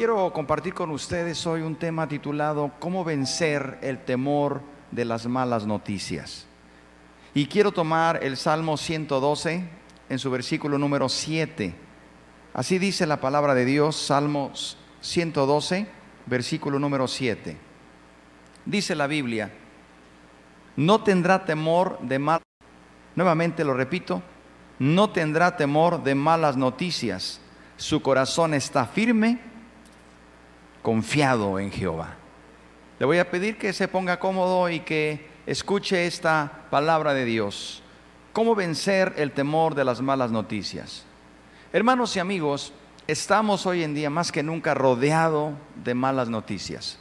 quiero compartir con ustedes hoy un tema titulado ¿Cómo vencer el temor de las malas noticias? Y quiero tomar el Salmo 112 en su versículo número 7. Así dice la palabra de Dios, Salmo 112, versículo número 7. Dice la Biblia, no tendrá temor de mal. Nuevamente lo repito, no tendrá temor de malas noticias. Su corazón está firme, confiado en Jehová. Le voy a pedir que se ponga cómodo y que escuche esta palabra de Dios. ¿Cómo vencer el temor de las malas noticias? Hermanos y amigos, estamos hoy en día más que nunca rodeados de malas noticias.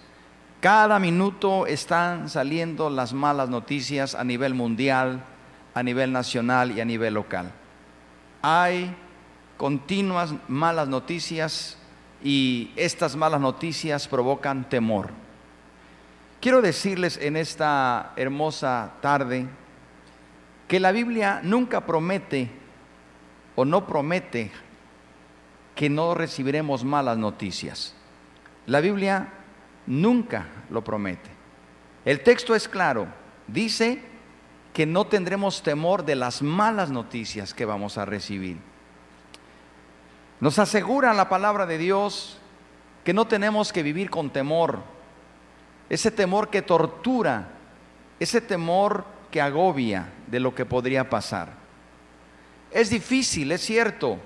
Cada minuto están saliendo las malas noticias a nivel mundial, a nivel nacional y a nivel local. Hay continuas malas noticias y estas malas noticias provocan temor. Quiero decirles en esta hermosa tarde que la Biblia nunca promete o no promete que no recibiremos malas noticias. La Biblia nunca lo promete. El texto es claro, dice que no tendremos temor de las malas noticias que vamos a recibir. Nos asegura la palabra de Dios que no tenemos que vivir con temor, ese temor que tortura, ese temor que agobia de lo que podría pasar. Es difícil, es cierto,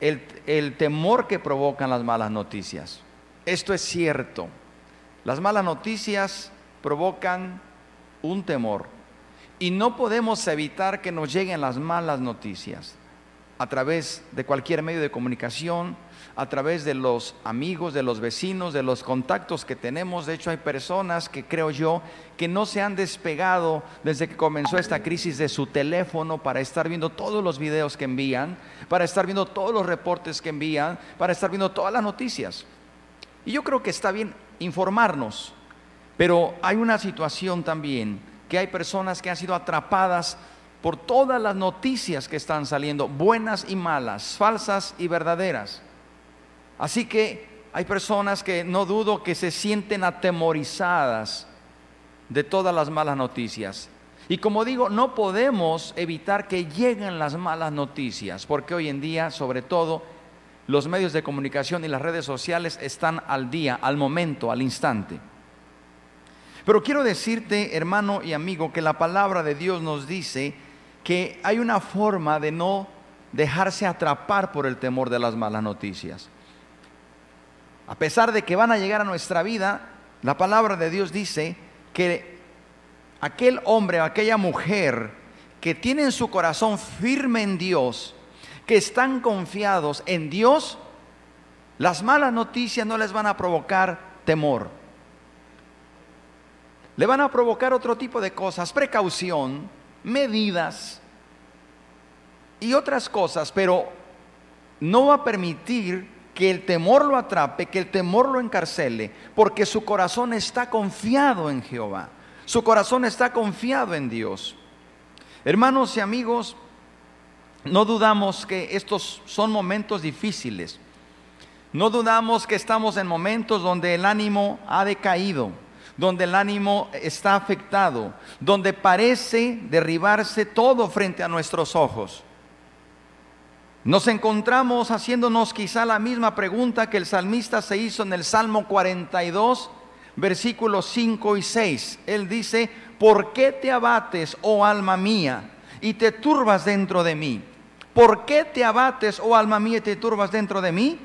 el, el, temor que provocan las malas noticias. Esto es cierto. Las malas noticias provocan un temor y no podemos evitar que nos lleguen las malas noticias a través de cualquier medio de comunicación, a través de los amigos, de los vecinos, de los contactos que tenemos. De hecho, hay personas que creo yo que no se han despegado desde que comenzó esta crisis de su teléfono para estar viendo todos los videos que envían, para estar viendo todos los reportes que envían, para estar viendo todas las noticias. Y yo creo que está bien informarnos, pero hay una situación también que hay personas que han sido atrapadas por todas las noticias que están saliendo, buenas y malas, falsas y verdaderas. Así que hay personas que no dudo que se sienten atemorizadas de todas las malas noticias. Y como digo, no podemos evitar que lleguen las malas noticias, porque hoy en día, sobre todo, los medios de comunicación y las redes sociales están al día, al momento, al instante. Pero quiero decirte, hermano y amigo, que la palabra de Dios nos dice que hay una forma de no dejarse atrapar por el temor de las malas noticias. A pesar de que van a llegar a nuestra vida, la palabra de Dios dice que aquel hombre o aquella mujer que tienen su corazón firme en Dios, que están confiados en Dios, las malas noticias no les van a provocar temor. Le van a provocar otro tipo de cosas, precaución, medidas y otras cosas, pero no va a permitir que el temor lo atrape, que el temor lo encarcele, porque su corazón está confiado en Jehová, su corazón está confiado en Dios. Hermanos y amigos, no dudamos que estos son momentos difíciles, no dudamos que estamos en momentos donde el ánimo ha decaído donde el ánimo está afectado, donde parece derribarse todo frente a nuestros ojos. Nos encontramos haciéndonos quizá la misma pregunta que el salmista se hizo en el Salmo 42, versículos 5 y 6. Él dice, ¿por qué te abates, oh alma mía, y te turbas dentro de mí? ¿Por qué te abates, oh alma mía, y te turbas dentro de mí?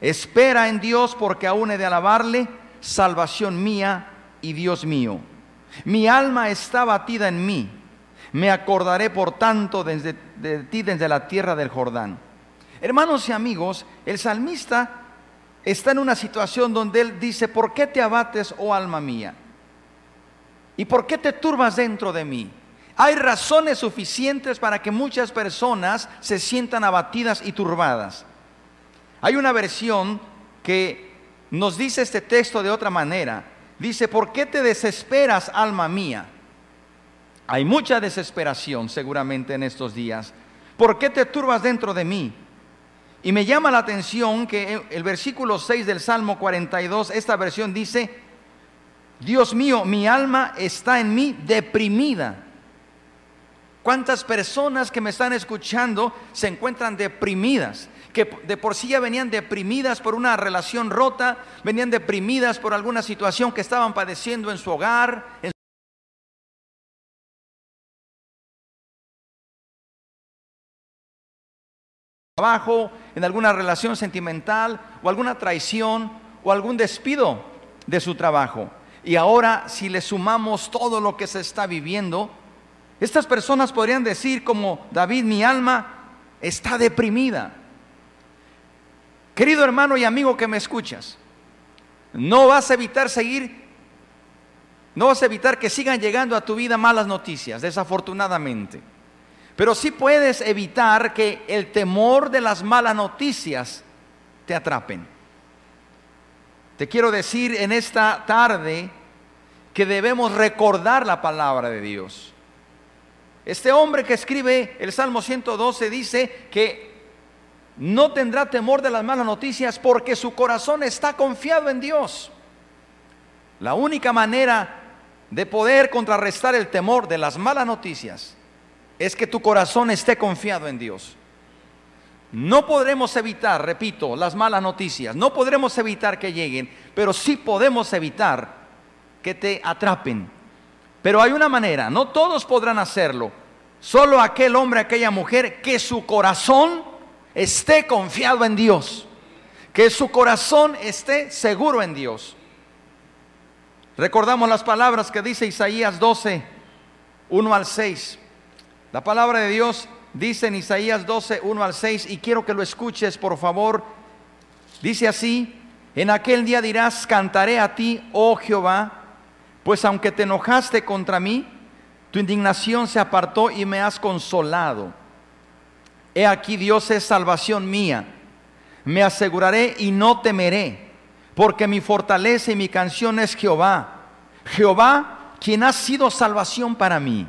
Espera en Dios porque aún he de alabarle salvación mía y Dios mío. Mi alma está batida en mí. Me acordaré por tanto de ti desde la tierra del Jordán. Hermanos y amigos, el salmista está en una situación donde él dice, ¿por qué te abates, oh alma mía? ¿Y por qué te turbas dentro de mí? Hay razones suficientes para que muchas personas se sientan abatidas y turbadas. Hay una versión que nos dice este texto de otra manera. Dice, ¿por qué te desesperas, alma mía? Hay mucha desesperación seguramente en estos días. ¿Por qué te turbas dentro de mí? Y me llama la atención que el versículo 6 del Salmo 42, esta versión dice, Dios mío, mi alma está en mí deprimida. ¿Cuántas personas que me están escuchando se encuentran deprimidas? Que de por sí ya venían deprimidas por una relación rota, venían deprimidas por alguna situación que estaban padeciendo en su hogar, en trabajo, en alguna relación sentimental o alguna traición o algún despido de su trabajo. Y ahora si le sumamos todo lo que se está viviendo, estas personas podrían decir como David, mi alma está deprimida. Querido hermano y amigo que me escuchas, no vas a evitar seguir, no vas a evitar que sigan llegando a tu vida malas noticias, desafortunadamente. Pero sí puedes evitar que el temor de las malas noticias te atrapen. Te quiero decir en esta tarde que debemos recordar la palabra de Dios. Este hombre que escribe el Salmo 112 dice que no tendrá temor de las malas noticias porque su corazón está confiado en Dios. La única manera de poder contrarrestar el temor de las malas noticias es que tu corazón esté confiado en Dios. No podremos evitar, repito, las malas noticias, no podremos evitar que lleguen, pero sí podemos evitar que te atrapen. Pero hay una manera, no todos podrán hacerlo, solo aquel hombre, aquella mujer que su corazón esté confiado en Dios, que su corazón esté seguro en Dios. Recordamos las palabras que dice Isaías 12, 1 al 6. La palabra de Dios dice en Isaías 12, 1 al 6, y quiero que lo escuches, por favor. Dice así, en aquel día dirás, cantaré a ti, oh Jehová, pues aunque te enojaste contra mí, tu indignación se apartó y me has consolado. He aquí Dios es salvación mía. Me aseguraré y no temeré, porque mi fortaleza y mi canción es Jehová. Jehová, quien ha sido salvación para mí.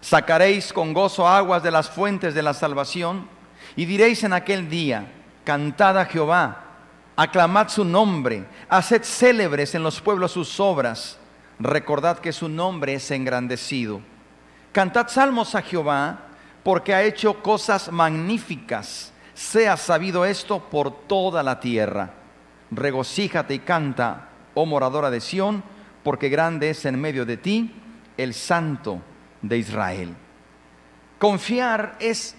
Sacaréis con gozo aguas de las fuentes de la salvación y diréis en aquel día, cantad a Jehová, aclamad su nombre, haced célebres en los pueblos sus obras, recordad que su nombre es engrandecido. Cantad salmos a Jehová, porque ha hecho cosas magníficas, sea sabido esto por toda la tierra. Regocíjate y canta, oh moradora de Sión, porque grande es en medio de ti el santo de Israel. Confiar es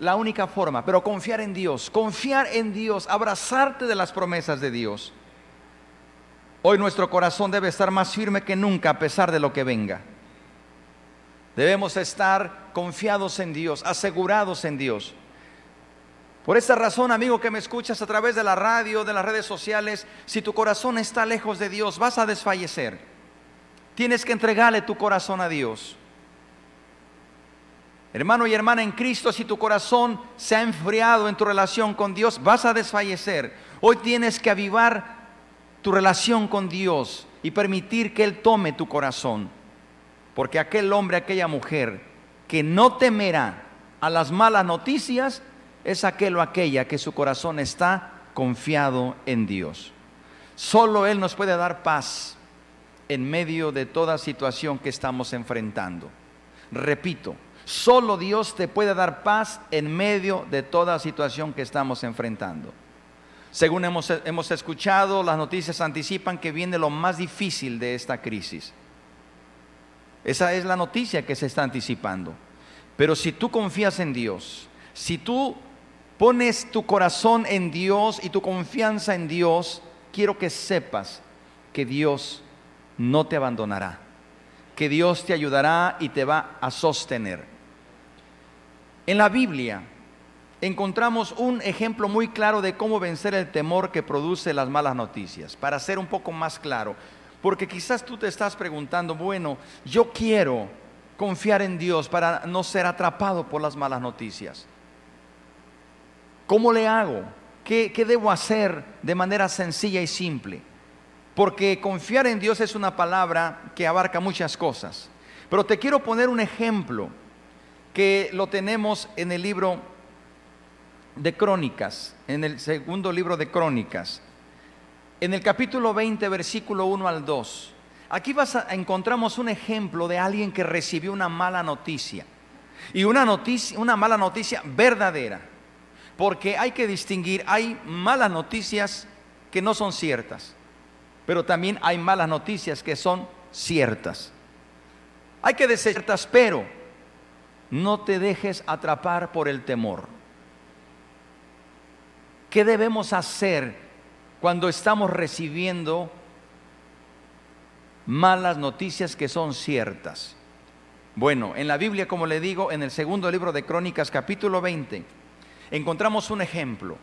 la única forma, pero confiar en Dios, confiar en Dios, abrazarte de las promesas de Dios. Hoy nuestro corazón debe estar más firme que nunca a pesar de lo que venga. Debemos estar confiados en Dios, asegurados en Dios. Por esta razón, amigo que me escuchas a través de la radio, de las redes sociales, si tu corazón está lejos de Dios, vas a desfallecer. Tienes que entregarle tu corazón a Dios. Hermano y hermana en Cristo, si tu corazón se ha enfriado en tu relación con Dios, vas a desfallecer. Hoy tienes que avivar tu relación con Dios y permitir que Él tome tu corazón. Porque aquel hombre, aquella mujer que no temerá a las malas noticias, es aquel o aquella que su corazón está confiado en Dios. Solo Él nos puede dar paz en medio de toda situación que estamos enfrentando. Repito, solo Dios te puede dar paz en medio de toda situación que estamos enfrentando. Según hemos, hemos escuchado, las noticias anticipan que viene lo más difícil de esta crisis. Esa es la noticia que se está anticipando. Pero si tú confías en Dios, si tú pones tu corazón en Dios y tu confianza en Dios, quiero que sepas que Dios no te abandonará, que Dios te ayudará y te va a sostener. En la Biblia encontramos un ejemplo muy claro de cómo vencer el temor que produce las malas noticias, para ser un poco más claro, porque quizás tú te estás preguntando, bueno, yo quiero confiar en Dios para no ser atrapado por las malas noticias. ¿Cómo le hago? ¿Qué, qué debo hacer de manera sencilla y simple? porque confiar en Dios es una palabra que abarca muchas cosas. Pero te quiero poner un ejemplo que lo tenemos en el libro de Crónicas, en el segundo libro de Crónicas, en el capítulo 20, versículo 1 al 2. Aquí a, encontramos un ejemplo de alguien que recibió una mala noticia. Y una noticia, una mala noticia verdadera. Porque hay que distinguir, hay malas noticias que no son ciertas, pero también hay malas noticias que son ciertas. Hay que decir pero no te dejes atrapar por el temor. ¿Qué debemos hacer cuando estamos recibiendo malas noticias que son ciertas? Bueno, en la Biblia, como le digo, en el segundo libro de Crónicas, capítulo 20, encontramos un ejemplo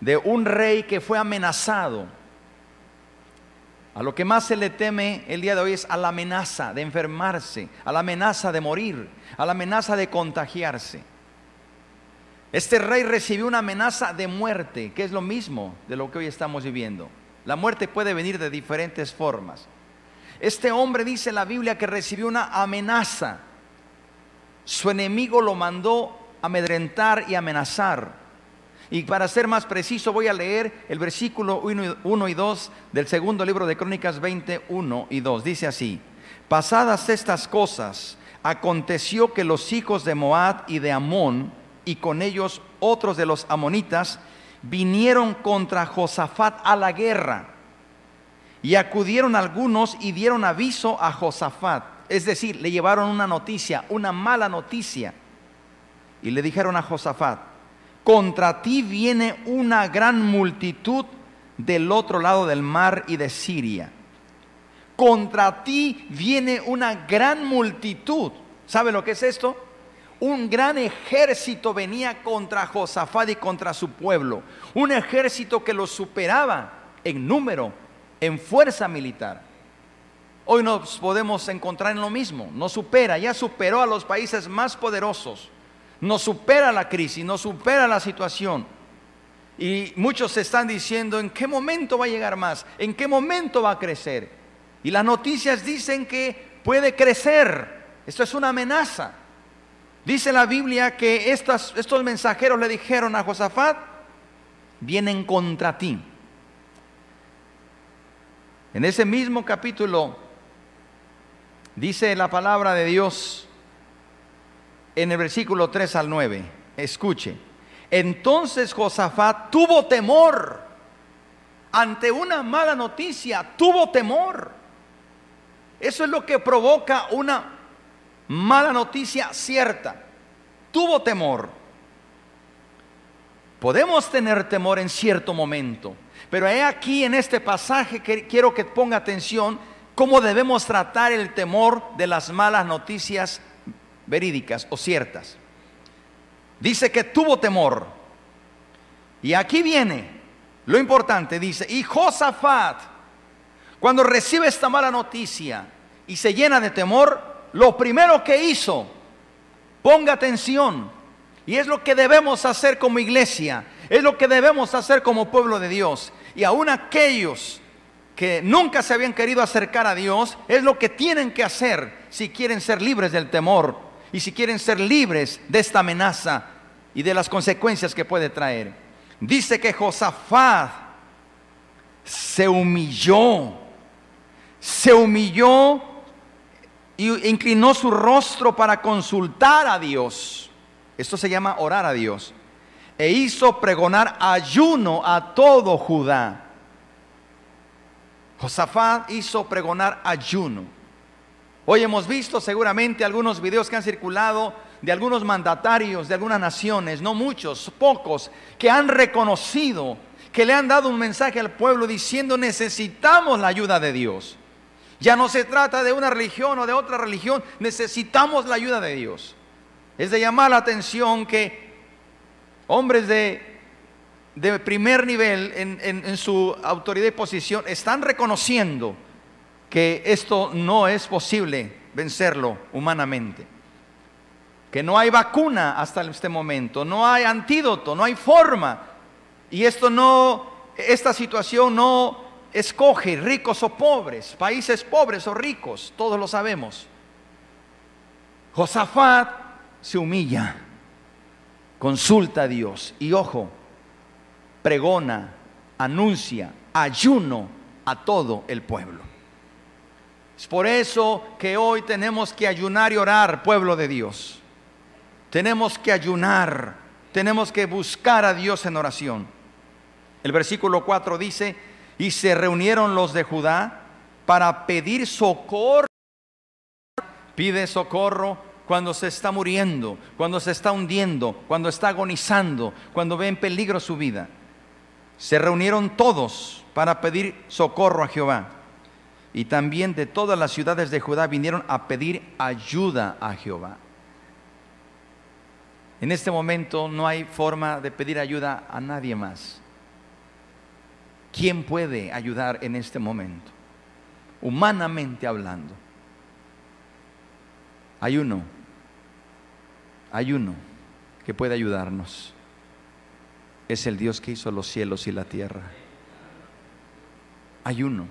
de un rey que fue amenazado. A lo que más se le teme el día de hoy es a la amenaza de enfermarse, a la amenaza de morir, a la amenaza de contagiarse. Este rey recibió una amenaza de muerte, que es lo mismo de lo que hoy estamos viviendo. La muerte puede venir de diferentes formas. Este hombre dice en la Biblia que recibió una amenaza. Su enemigo lo mandó amedrentar y amenazar. Y para ser más preciso voy a leer el versículo 1 y 2 del segundo libro de Crónicas 21 y 2. Dice así, pasadas estas cosas, aconteció que los hijos de Moab y de Amón, y con ellos otros de los amonitas, vinieron contra Josafat a la guerra. Y acudieron algunos y dieron aviso a Josafat. Es decir, le llevaron una noticia, una mala noticia y le dijeron a Josafat, contra ti viene una gran multitud del otro lado del mar y de Siria. Contra ti viene una gran multitud. ¿Sabe lo que es esto? Un gran ejército venía contra Josafat y contra su pueblo. Un ejército que lo superaba en número, en fuerza militar. Hoy nos podemos encontrar en lo mismo. Nos supera, ya superó a los países más poderosos nos supera la crisis, nos supera la situación. Y muchos están diciendo, ¿en qué momento va a llegar más? ¿En qué momento va a crecer? Y las noticias dicen que puede crecer. Esto es una amenaza. Dice la Biblia que estos, mensajeros le dijeron a Josafat, vienen contra ti. En ese mismo capítulo dice la palabra de Dios, en el versículo 3 al 9. Escuche. Entonces Josafat tuvo temor ante una mala noticia, tuvo temor. Eso es lo que provoca una mala noticia cierta. Tuvo temor. Podemos tener temor en cierto momento, pero he aquí en este pasaje que quiero que ponga atención cómo debemos tratar el temor de las malas noticias verídicas o ciertas. Dice que tuvo temor. Y aquí viene lo importante, dice, y Josafat, cuando recibe esta mala noticia y se llena de temor, lo primero que hizo, ponga atención, y es lo que debemos hacer como iglesia, es lo que debemos hacer como pueblo de Dios, y aún aquellos que nunca se habían querido acercar a Dios, es lo que tienen que hacer si quieren ser libres del temor y si quieren ser libres de esta amenaza y de las consecuencias que puede traer. Dice que Josafat se humilló, se humilló e inclinó su rostro para consultar a Dios. Esto se llama orar a Dios. E hizo pregonar ayuno a todo Judá. Josafat hizo pregonar ayuno. Hoy hemos visto seguramente algunos videos que han circulado de algunos mandatarios de algunas naciones, no muchos, pocos, que han reconocido, que le han dado un mensaje al pueblo diciendo necesitamos la ayuda de Dios. Ya no se trata de una religión o de otra religión, necesitamos la ayuda de Dios. Es de llamar la atención que hombres de, primer nivel en, en su autoridad y posición están reconociendo que esto no es posible vencerlo humanamente. Que no hay vacuna hasta este momento, no hay antídoto, no hay forma. Y esto no, esta situación no escoge ricos o pobres, países pobres o ricos, todos lo sabemos. Josafat se humilla consulta a Dios y ojo, pregona, anuncia, ayuno a todo el pueblo. Es por eso que hoy tenemos que ayunar y orar, pueblo de Dios. Tenemos que ayunar, tenemos que buscar a Dios en oración. El versículo 4 dice, y se reunieron los de Judá para pedir socorro. Pide socorro cuando se está muriendo, cuando se está hundiendo, cuando está agonizando, cuando ve en peligro su vida. Se reunieron todos para pedir socorro a Jehová. Y también de todas las ciudades de Judá vinieron a pedir ayuda a Jehová. En este momento no hay forma de pedir ayuda a nadie más. ¿Quién puede ayudar en este momento? Humanamente hablando. Hay uno hay uno que puede ayudarnos. Es el Dios que hizo los cielos y la tierra. Hay uno.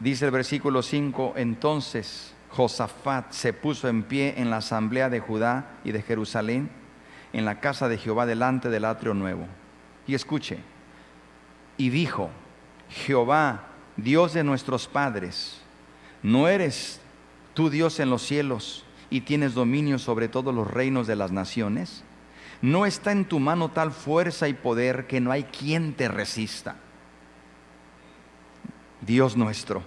Dice el versículo 5, entonces Josafat se puso en pie en la asamblea de Judá y de Jerusalén, en la casa de Jehová delante del atrio nuevo. Y escuche, y dijo, Jehová, Dios de nuestros padres, ¿no eres tú Dios en los cielos y tienes dominio sobre todos los reinos de las naciones? ¿No está en tu mano tal fuerza y poder que no hay quien te resista? Dios nuestro,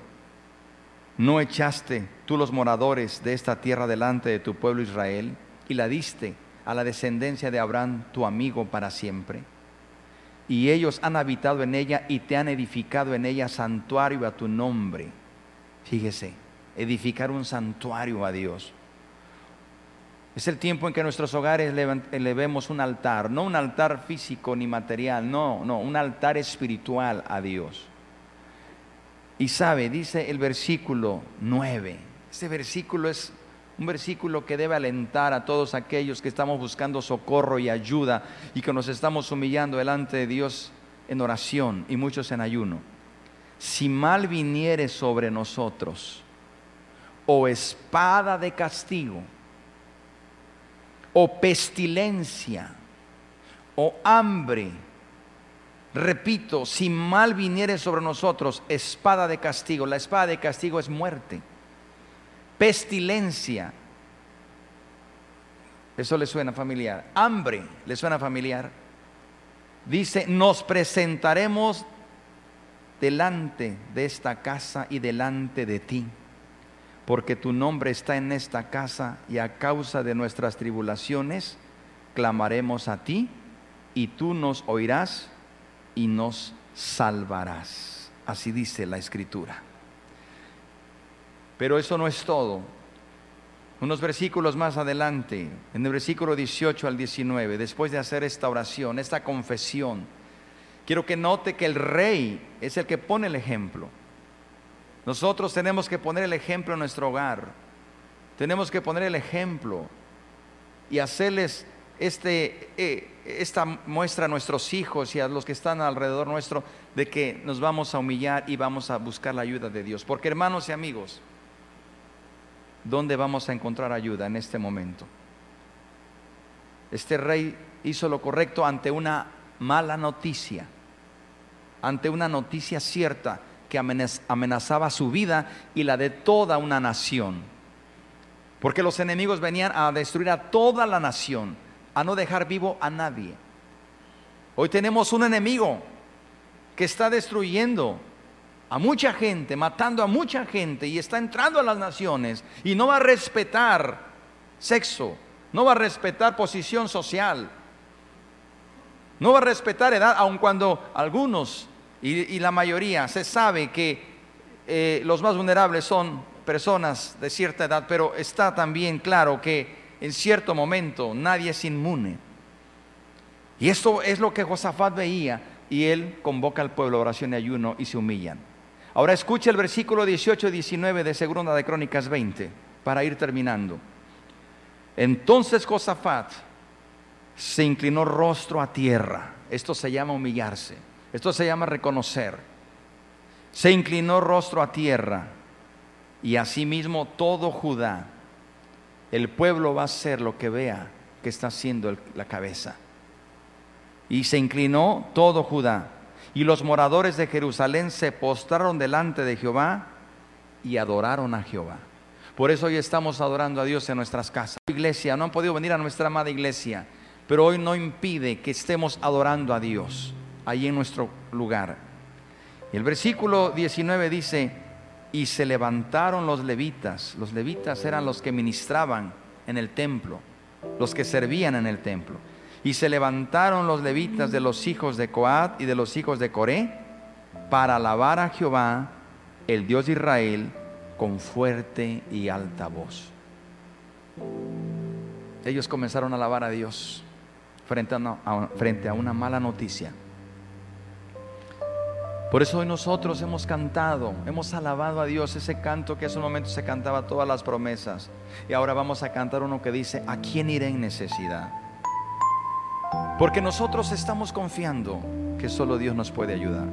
¿no echaste tú los moradores de esta tierra delante de tu pueblo Israel y la diste a la descendencia de Abraham, tu amigo, para siempre? Y ellos han habitado en ella y te han edificado en ella santuario a tu nombre. Fíjese edificar un santuario a Dios. Es el tiempo en que nuestros hogares elevemos un altar, no un altar físico ni material, no, no, un altar espiritual a Dios. Y sabe, dice el versículo 9, este versículo es un versículo que debe alentar a todos aquellos que estamos buscando socorro y ayuda y que nos estamos humillando delante de Dios en oración y muchos en ayuno. Si mal viniere sobre nosotros, o espada de castigo, o pestilencia, o hambre. Repito, si mal viniere sobre nosotros, espada de castigo. La espada de castigo es muerte. Pestilencia. Eso le suena familiar. Hambre, ¿le suena familiar? Dice, nos presentaremos delante de esta casa y delante de ti porque tu nombre está en esta casa y a causa de nuestras tribulaciones clamaremos a ti y tú nos oirás y nos salvarás. Así dice la escritura. Pero eso no es todo. Unos versículos más adelante, en el versículo 18 al 19, después de hacer esta oración, esta confesión, quiero que note que el rey es el que pone el ejemplo. Nosotros tenemos que poner el ejemplo en nuestro hogar. Tenemos que poner el ejemplo y hacerles este, eh, esta muestra a nuestros hijos y a los que están alrededor nuestro de que nos vamos a humillar y vamos a buscar la ayuda de Dios. Porque hermanos y amigos, ¿dónde vamos a encontrar ayuda en este momento? Este rey hizo lo correcto ante una mala noticia, ante una noticia cierta que amenazaba su vida y la de toda una nación. Porque los enemigos venían a destruir a toda la nación, a no dejar vivo a nadie. Hoy tenemos un enemigo que está destruyendo a mucha gente, matando a mucha gente y está entrando a las naciones y no va a respetar sexo, no va a respetar posición social, no va a respetar edad, aun cuando algunos y, la mayoría, se sabe que eh, los más vulnerables son personas de cierta edad, pero está también claro que en cierto momento nadie es inmune. Y esto es lo que Josafat veía y él convoca al pueblo a oración y ayuno y se humillan. Ahora escucha el versículo 18 y 19 de Segunda de Crónicas 20 para ir terminando. Entonces Josafat se inclinó rostro a tierra. Esto se llama humillarse. Esto se llama reconocer. Se inclinó rostro a tierra y asimismo todo Judá El pueblo va a hacer lo que vea que está haciendo la cabeza. Y se inclinó todo Judá. Y los moradores de Jerusalén se postraron delante de Jehová y adoraron a Jehová. Por eso hoy estamos adorando a Dios en nuestras casas. Iglesia, no han podido venir a nuestra amada iglesia, pero hoy no impide que estemos adorando a Dios ahí en nuestro lugar. Y el versículo 19 dice, y se levantaron los levitas. Los levitas eran los que ministraban en el templo, los que servían en el templo. Y se levantaron los levitas de los hijos de Coat y de los hijos de Coré para alabar a Jehová, el Dios de Israel, con fuerte y alta voz. Ellos comenzaron a alabar a Dios frente a frente a una mala noticia. Por eso hoy nosotros hemos cantado, hemos alabado a Dios ese canto que en un momento se cantaba todas las promesas. Y ahora vamos a cantar uno que dice, ¿a quién iré en necesidad? Porque nosotros estamos confiando que solo Dios nos puede ayudar.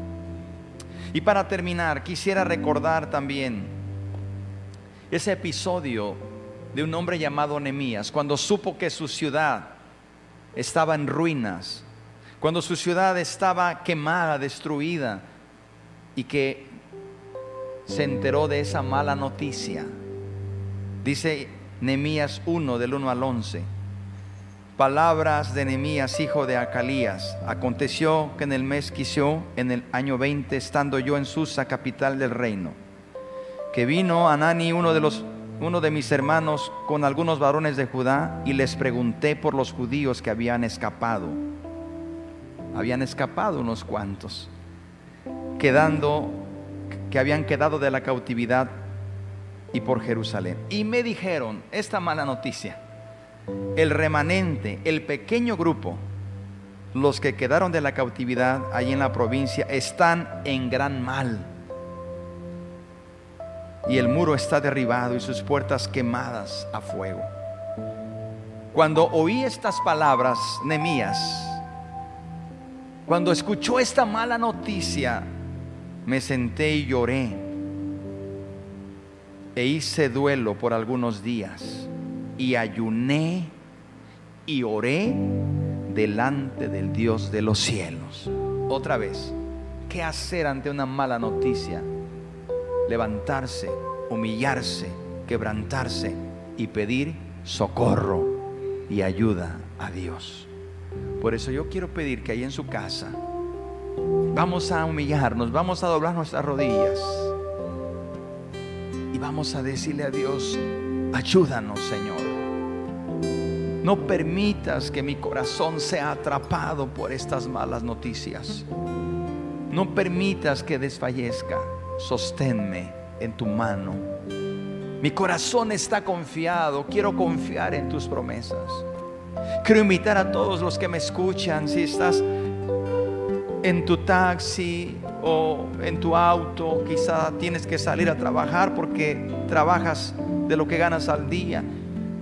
Y para terminar, quisiera recordar también ese episodio de un hombre llamado Nemías, cuando supo que su ciudad estaba en ruinas, cuando su ciudad estaba quemada, destruida, y que se enteró de esa mala noticia. Dice Nemías 1 del 1 al 11. Palabras de Nemías, hijo de Acalías. Aconteció que en el mes Quisio, en el año 20, estando yo en Susa, capital del reino, que vino Anani, uno de los uno de mis hermanos, con algunos varones de Judá, y les pregunté por los judíos que habían escapado. Habían escapado unos cuantos quedando, que habían quedado de la cautividad y por Jerusalén. Y me dijeron esta mala noticia, el remanente, el pequeño grupo, los que quedaron de la cautividad allí en la provincia, están en gran mal. Y el muro está derribado y sus puertas quemadas a fuego. Cuando oí estas palabras, Nemías, cuando escuchó esta mala noticia, me senté y lloré e hice duelo por algunos días y ayuné y oré delante del Dios de los cielos. Otra vez, ¿qué hacer ante una mala noticia? Levantarse, humillarse, quebrantarse y pedir socorro y ayuda a Dios. Por eso yo quiero pedir que ahí en su casa, Vamos a humillarnos, vamos a doblar nuestras rodillas y vamos a decirle a Dios, ayúdanos Señor. No permitas que mi corazón sea atrapado por estas malas noticias. No permitas que desfallezca. Sosténme en tu mano. Mi corazón está confiado. Quiero confiar en tus promesas. Quiero invitar a todos los que me escuchan, si estás en tu taxi o en tu auto, quizá tienes que salir a trabajar porque trabajas de lo que ganas al día.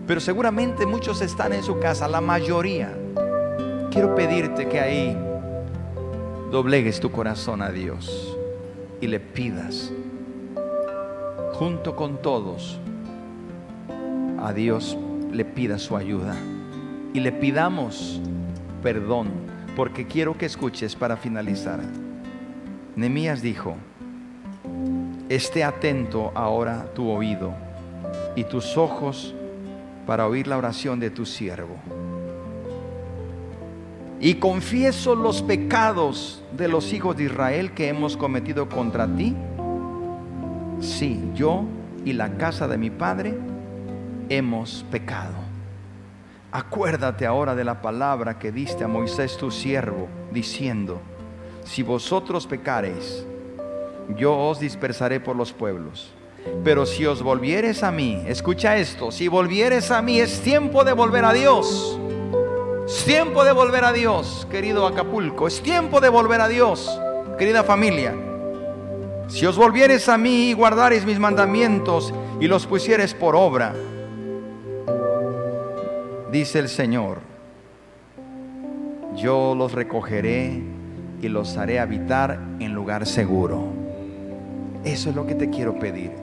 Pero seguramente muchos están en su casa, la mayoría. Quiero pedirte que ahí doblegues tu corazón a Dios y le pidas, junto con todos, a Dios le pida su ayuda y le pidamos perdón porque quiero que escuches para finalizar. Nemías dijo, esté atento ahora tu oído y tus ojos para oír la oración de tu siervo. Y confieso los pecados de los hijos de Israel que hemos cometido contra ti. Sí, yo y la casa de mi padre hemos pecado. Acuérdate ahora de la palabra que diste a Moisés tu siervo, diciendo, si vosotros pecareis, yo os dispersaré por los pueblos. Pero si os volvieres a mí, escucha esto, si volvieres a mí es tiempo de volver a Dios. Es tiempo de volver a Dios, querido Acapulco. Es tiempo de volver a Dios, querida familia. Si os volvieres a mí y guardareis mis mandamientos y los pusieres por obra, dice el Señor, yo los recogeré y los haré habitar en lugar seguro. Eso es lo que te quiero pedir.